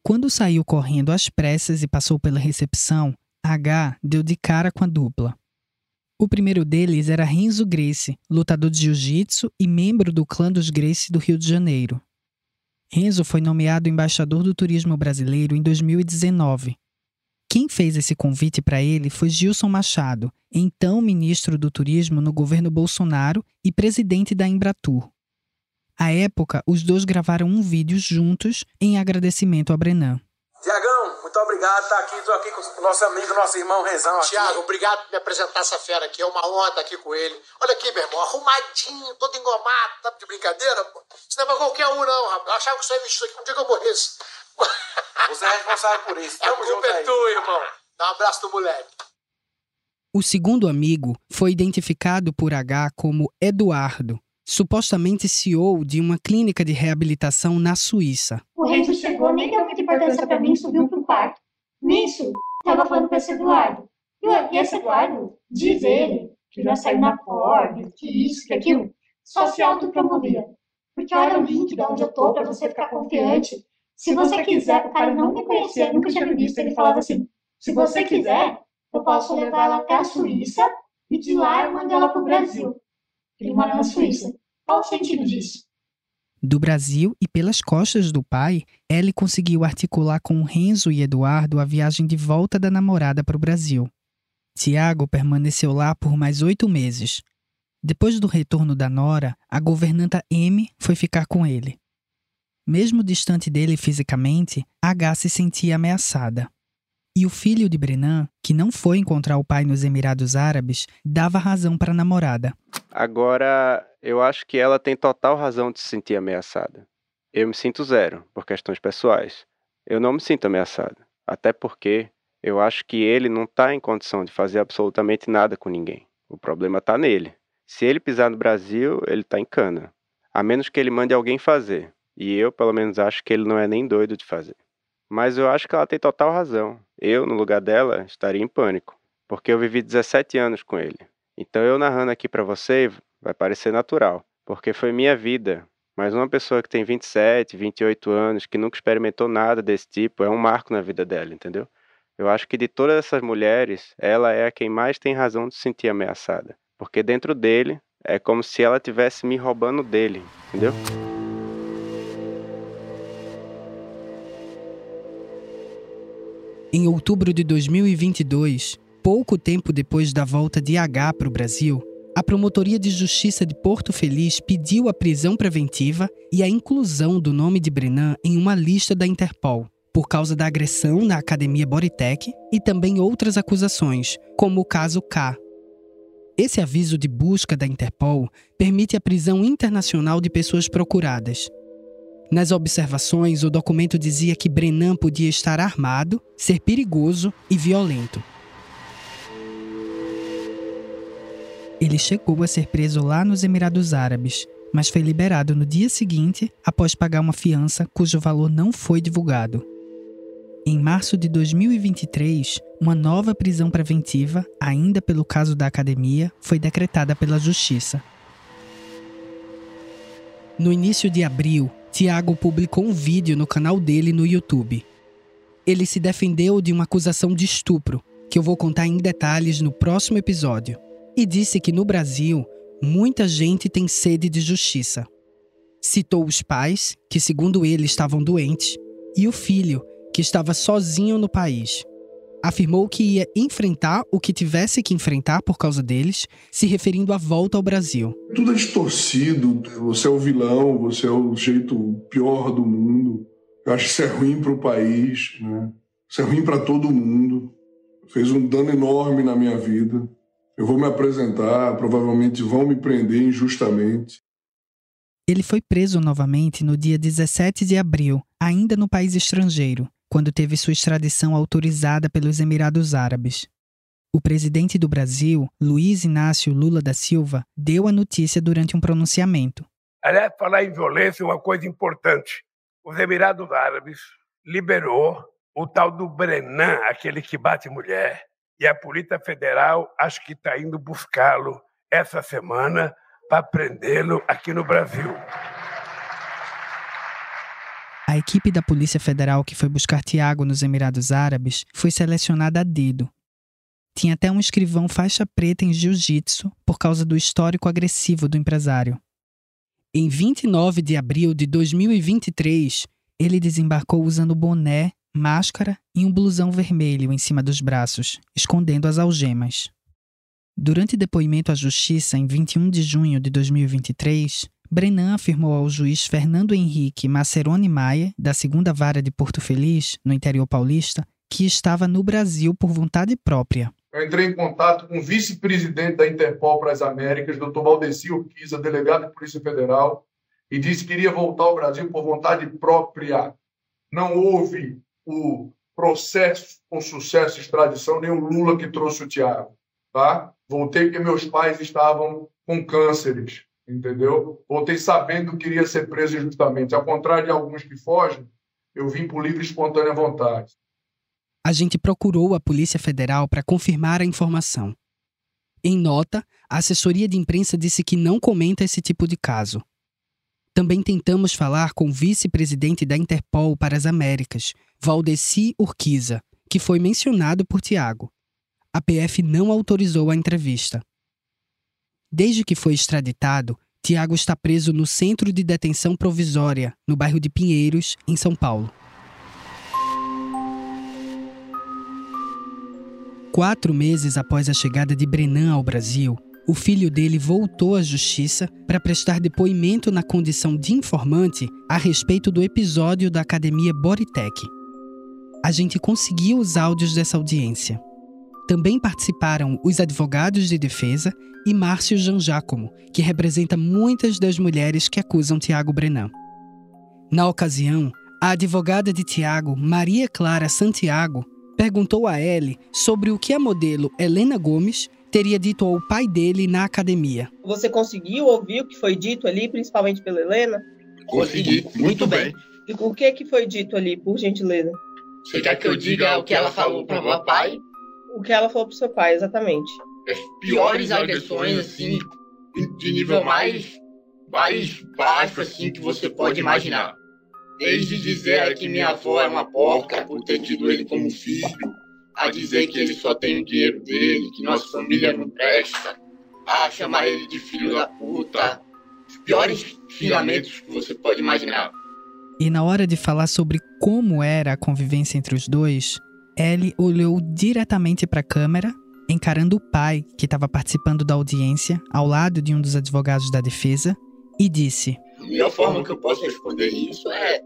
Quando saiu correndo às pressas e passou pela recepção, H deu de cara com a dupla. O primeiro deles era Renzo Grace, lutador de jiu-jitsu e membro do clã dos Grace do Rio de Janeiro. Renzo foi nomeado embaixador do turismo brasileiro em 2019. Quem fez esse convite para ele foi Gilson Machado, então ministro do Turismo no governo Bolsonaro e presidente da Embratur. À época, os dois gravaram um vídeo juntos em agradecimento a Brenan. Tiagão, muito obrigado por estar aqui. Estou aqui com o nosso amigo, nosso irmão Rezão. Tiago, obrigado por me apresentar essa fera aqui. É uma honra estar aqui com ele. Olha aqui, meu irmão, arrumadinho, todo engomado. Tá de brincadeira, pô? Isso não é pra qualquer um, não, rapaz. Eu achava que isso ia vestir aqui um dia que eu morresse. Você é responsável por isso. Tamo junto é tu, irmão. Dá um abraço do moleque. O segundo amigo foi identificado por H como Eduardo, supostamente CEO de uma clínica de reabilitação na Suíça. O Renzo chegou, nem deu muita importância para mim, subiu pro quarto. Nisso, tava falando com esse Eduardo. E esse Eduardo, diz ele, que já saiu na Forbes, que isso, que aquilo, só se autopromovia. Porque olha o link de onde eu tô para você ficar confiante. Se você quiser, o cara não me conhecia, nunca tinha me visto, ele falava assim, se você quiser, eu posso levar ela até a Suíça e de lá eu mando ela pro Brasil. Ele mora na Suíça. Qual o sentido disso? Do Brasil e pelas costas do pai, Ellie conseguiu articular com Renzo e Eduardo a viagem de volta da namorada para o Brasil. Tiago permaneceu lá por mais oito meses. Depois do retorno da Nora, a governanta M foi ficar com ele. Mesmo distante dele fisicamente, H se sentia ameaçada. E o filho de Brenan, que não foi encontrar o pai nos Emirados Árabes, dava razão para a namorada. Agora, eu acho que ela tem total razão de se sentir ameaçada. Eu me sinto zero, por questões pessoais. Eu não me sinto ameaçada. Até porque eu acho que ele não está em condição de fazer absolutamente nada com ninguém. O problema está nele. Se ele pisar no Brasil, ele está em cana. A menos que ele mande alguém fazer. E eu, pelo menos, acho que ele não é nem doido de fazer. Mas eu acho que ela tem total razão. Eu, no lugar dela, estaria em pânico, porque eu vivi 17 anos com ele. Então eu narrando aqui para você vai parecer natural, porque foi minha vida. Mas uma pessoa que tem 27, 28 anos, que nunca experimentou nada desse tipo, é um marco na vida dela, entendeu? Eu acho que de todas essas mulheres, ela é a quem mais tem razão de se sentir ameaçada, porque dentro dele é como se ela tivesse me roubando dele, entendeu? Em outubro de 2022, pouco tempo depois da volta de H para o Brasil, a Promotoria de Justiça de Porto Feliz pediu a prisão preventiva e a inclusão do nome de Brenan em uma lista da Interpol, por causa da agressão na Academia Boritec e também outras acusações, como o caso K. Esse aviso de busca da Interpol permite a prisão internacional de pessoas procuradas, nas observações, o documento dizia que Brenan podia estar armado, ser perigoso e violento. Ele chegou a ser preso lá nos Emirados Árabes, mas foi liberado no dia seguinte após pagar uma fiança cujo valor não foi divulgado. Em março de 2023, uma nova prisão preventiva, ainda pelo caso da academia, foi decretada pela Justiça. No início de abril, Tiago publicou um vídeo no canal dele no YouTube. Ele se defendeu de uma acusação de estupro, que eu vou contar em detalhes no próximo episódio, e disse que no Brasil muita gente tem sede de justiça. Citou os pais, que segundo ele estavam doentes, e o filho, que estava sozinho no país. Afirmou que ia enfrentar o que tivesse que enfrentar por causa deles, se referindo à volta ao Brasil. Tudo é distorcido. Você é o vilão, você é o jeito pior do mundo. Eu acho que isso é ruim para o país, né? Isso é ruim para todo mundo. Fez um dano enorme na minha vida. Eu vou me apresentar, provavelmente vão me prender injustamente. Ele foi preso novamente no dia 17 de abril, ainda no país estrangeiro, quando teve sua extradição autorizada pelos Emirados Árabes. O presidente do Brasil, Luiz Inácio Lula da Silva, deu a notícia durante um pronunciamento. Aliás, falar em violência é uma coisa importante. Os Emirados Árabes liberou o tal do Brenan, aquele que bate mulher, e a Polícia Federal acho que está indo buscá-lo essa semana para prendê-lo aqui no Brasil. A equipe da Polícia Federal que foi buscar Tiago nos Emirados Árabes foi selecionada a dedo. Tinha até um escrivão faixa preta em jiu-jitsu por causa do histórico agressivo do empresário. Em 29 de abril de 2023, ele desembarcou usando boné, máscara e um blusão vermelho em cima dos braços, escondendo as algemas. Durante depoimento à Justiça em 21 de junho de 2023, Brenan afirmou ao juiz Fernando Henrique Maceroni Maia, da segunda vara de Porto Feliz, no interior paulista, que estava no Brasil por vontade própria. Eu entrei em contato com o vice-presidente da Interpol para as Américas, Dr. Valdeci Urquiza, delegado de Polícia Federal, e disse que iria voltar ao Brasil por vontade própria. Não houve o processo com sucesso de extradição, nem o Lula que trouxe o Tiago. Tá? Voltei porque meus pais estavam com cânceres, entendeu? Voltei sabendo que iria ser preso injustamente. Ao contrário de alguns que fogem, eu vim por livre e espontânea vontade. A gente procurou a Polícia Federal para confirmar a informação. Em nota, a assessoria de imprensa disse que não comenta esse tipo de caso. Também tentamos falar com o vice-presidente da Interpol para as Américas, Valdeci Urquiza, que foi mencionado por Tiago a PF não autorizou a entrevista. Desde que foi extraditado, Tiago está preso no Centro de Detenção Provisória, no bairro de Pinheiros, em São Paulo. Quatro meses após a chegada de Brenan ao Brasil, o filho dele voltou à justiça para prestar depoimento na condição de informante a respeito do episódio da academia Boritec. A gente conseguiu os áudios dessa audiência. Também participaram os advogados de defesa e Márcio Jean Giacomo, que representa muitas das mulheres que acusam Tiago Brenan. Na ocasião, a advogada de Tiago, Maria Clara Santiago, perguntou a ele sobre o que a modelo Helena Gomes teria dito ao pai dele na academia. Você conseguiu ouvir o que foi dito ali, principalmente pela Helena? Consegui, muito bem. E o que, que foi dito ali, por gentileza? Você quer que eu diga o que ela falou para meu pai? O que ela falou pro seu pai, exatamente. As piores agressões, assim, de nível mais, mais baixo, assim, que você pode imaginar. Desde dizer que minha avó é uma porca por ter tido ele como filho, a dizer que ele só tem o dinheiro dele, que nossa família não presta, a chamar ele de filho da puta. Os piores xingamentos que você pode imaginar. E na hora de falar sobre como era a convivência entre os dois, Ellie olhou diretamente para a câmera, encarando o pai, que estava participando da audiência, ao lado de um dos advogados da defesa, e disse: A melhor forma que eu posso responder isso é.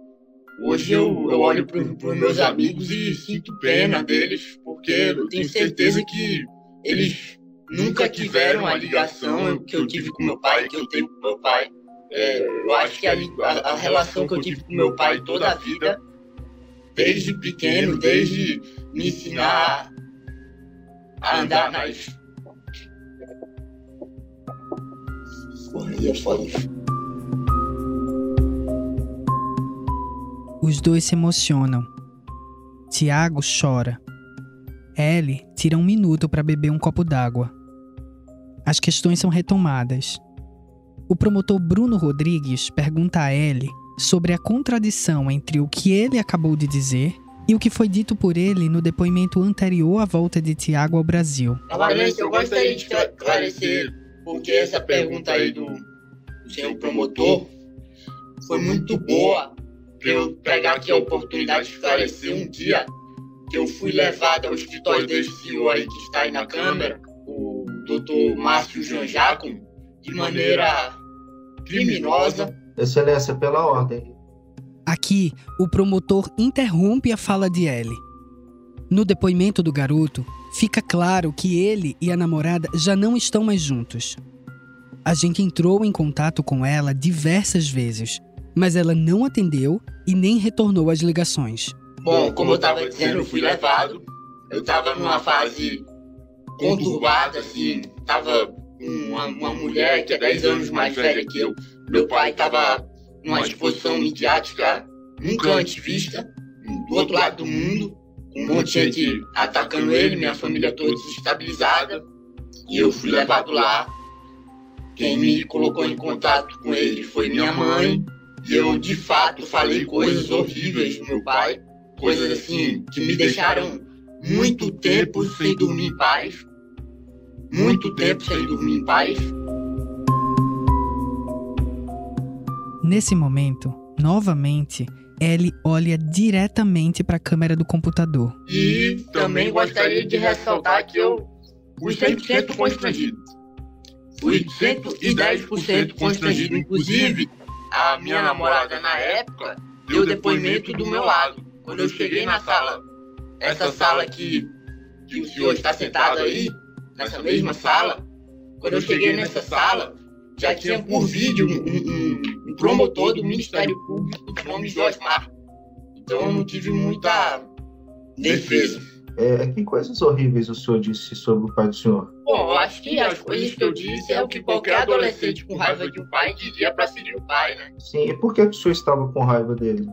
Hoje eu, eu olho para os meus amigos e sinto pena deles, porque eu tenho certeza que eles nunca tiveram a ligação que eu tive com meu pai, que eu tenho com meu pai. É, eu acho que a, a, a relação que eu tive com meu pai toda a vida desde pequeno, desde me ensinar a andar nas. Os dois se emocionam. Tiago chora. Ellie tira um minuto para beber um copo d'água. As questões são retomadas. O promotor Bruno Rodrigues pergunta a Ellie sobre a contradição entre o que ele acabou de dizer e o que foi dito por ele no depoimento anterior à volta de Tiago ao Brasil. Novamente, eu gostaria de esclarecer porque essa pergunta aí do, do senhor promotor foi muito boa pra eu pegar aqui a oportunidade de esclarecer um dia que eu fui levado ao escritório desse senhor aí que está aí na câmera, o Dr. Márcio Jean Giacomo, de maneira criminosa. Excelência, pela ordem. Aqui, o promotor interrompe a fala de Ellie. No depoimento do garoto, fica claro que ele e a namorada já não estão mais juntos. A gente entrou em contato com ela diversas vezes, mas ela não atendeu e nem retornou as ligações. Bom, como eu estava dizendo, eu fui levado. Eu estava numa fase conturbada, assim. Tava uma, uma mulher que é 10 anos mais velha que eu. Meu pai estava numa exposição midiática nunca antes vista, do outro lado do mundo, com um monte de gente atacando ele, minha família toda desestabilizada. E eu fui levado lá. Quem me colocou em contato com ele foi minha mãe. E eu, de fato, falei coisas horríveis do meu pai. Coisas assim que me deixaram muito tempo sem dormir em paz. Muito tempo sem dormir em paz. Nesse momento, novamente, Ellie olha diretamente para a câmera do computador. E também gostaria de ressaltar que eu fui 100% constrangido. Fui 110% constrangido. Inclusive, a minha namorada na época deu depoimento do meu lado. Quando eu cheguei na sala, essa sala que, que o senhor está sentado aí, nessa mesma sala, quando eu cheguei nessa sala, já tinha por vídeo um, promotor do Ministério Público de nome Josmar. Então eu não tive muita defesa. É, que coisas horríveis o senhor disse sobre o pai do senhor? Bom, eu acho que as coisas que eu disse é o que qualquer adolescente com raiva de um pai diria para filho do pai, né? Sim, e por que o senhor estava com raiva dele?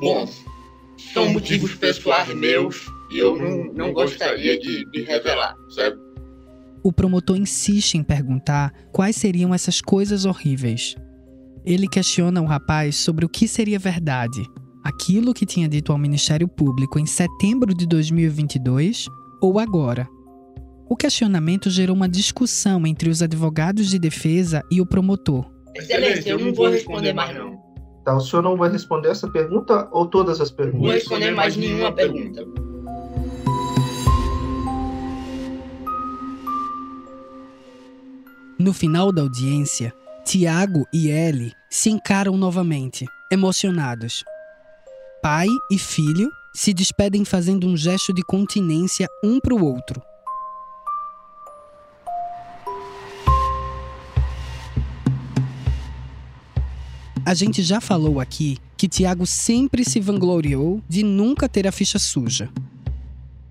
Bom, são motivos pessoais meus e eu não, não gostaria de, de revelar, sabe? O promotor insiste em perguntar quais seriam essas coisas horríveis. Ele questiona o rapaz sobre o que seria verdade, aquilo que tinha dito ao Ministério Público em setembro de 2022 ou agora. O questionamento gerou uma discussão entre os advogados de defesa e o promotor. Excelência, eu não vou responder mais não. Tá, o senhor não vai responder essa pergunta ou todas as perguntas? Não vou responder mais nenhuma pergunta. No final da audiência, Tiago e Ellie se encaram novamente, emocionados. Pai e filho se despedem fazendo um gesto de continência um para o outro. A gente já falou aqui que Tiago sempre se vangloriou de nunca ter a ficha suja.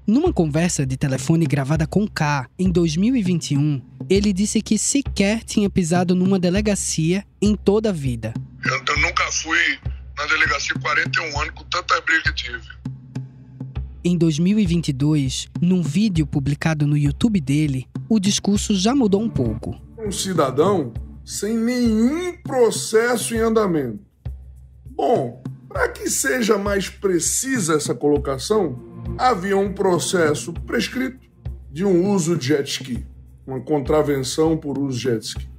Numa conversa de telefone gravada com K em 2021, ele disse que sequer tinha pisado numa delegacia em toda a vida. Eu, eu nunca fui na delegacia 41 anos com tanta briga que tive. Em 2022, num vídeo publicado no YouTube dele, o discurso já mudou um pouco. Um cidadão sem nenhum processo em andamento. Bom, para que seja mais precisa essa colocação, havia um processo prescrito de um uso de jet ski, uma contravenção por uso de jet ski.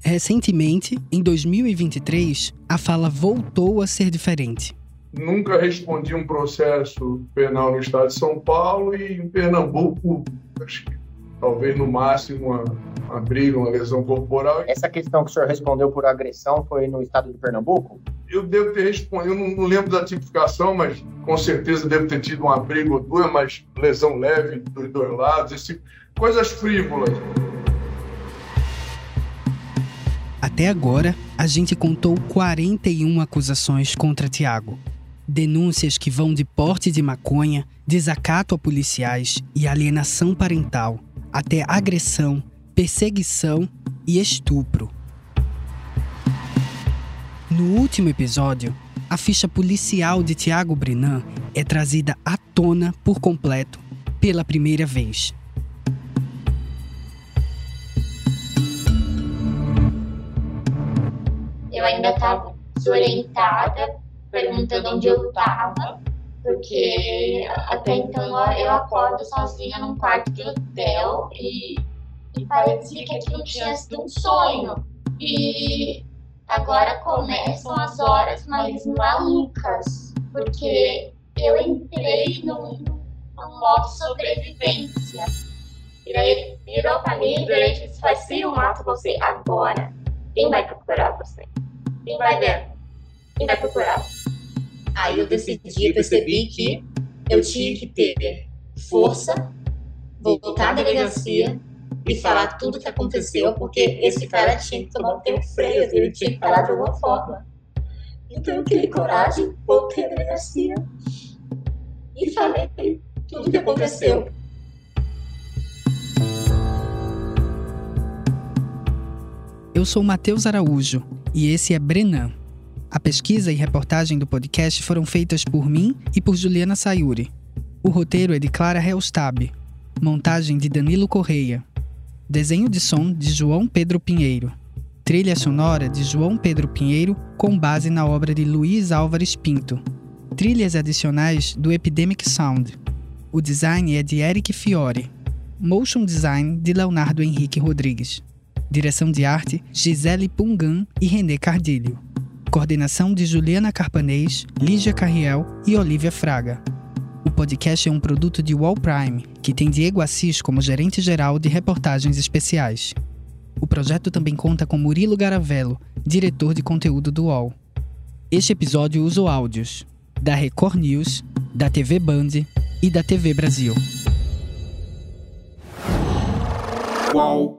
Recentemente, em 2023, a fala voltou a ser diferente. Nunca respondi um processo penal no estado de São Paulo e em Pernambuco, acho que talvez no máximo uma, uma briga, uma lesão corporal. Essa questão que o senhor respondeu por agressão foi no estado de Pernambuco? Eu devo ter respondido, eu não, lembro da tipificação, mas com certeza devo ter tido uma briga ou duas, mas lesão leve dos dois lados, esse, coisas frívolas. Até agora, a gente contou 41 acusações contra Tiago. Denúncias que vão de porte de maconha, desacato a policiais e alienação parental, até agressão, perseguição e estupro. No último episódio, a ficha policial de Tiago Brenan é trazida à tona por completo pela primeira vez. Eu ainda estava desorientada, perguntando onde eu estava, porque até então eu acordo sozinha num quarto de hotel e, e parecia que aquilo tinha sido um sonho. E Agora começam as horas mais malucas, porque eu entrei num, num modo sobrevivência. E daí ele virou pra mim e disse, vai ser eu mato você agora. Quem vai procurar você? Quem vai ver? Quem vai procurar? Aí eu decidi, percebi que eu tinha que ter força, voltar à delegacia e falar tudo o que aconteceu, porque esse cara tinha que tomar um tempo freio, ele tinha que parar de alguma forma. Então eu criei coragem, voltei à delegacia e falei tudo o que aconteceu. Eu sou Matheus Araújo e esse é Brenan. A pesquisa e reportagem do podcast foram feitas por mim e por Juliana Sayuri. O roteiro é de Clara Helstab. Montagem de Danilo Correia. Desenho de som de João Pedro Pinheiro. Trilha sonora de João Pedro Pinheiro com base na obra de Luiz Álvares Pinto. Trilhas adicionais do Epidemic Sound. O design é de Eric Fiore. Motion design de Leonardo Henrique Rodrigues. Direção de arte Gisele Pungan e René Cardilho. Coordenação de Juliana Carpanês, Lígia Carriel e Olivia Fraga. O podcast é um produto de Wall Prime, que tem Diego Assis como gerente geral de reportagens especiais. O projeto também conta com Murilo Garavello, diretor de conteúdo do UOL. Este episódio usou áudios da Record News, da TV Band e da TV Brasil. Qual?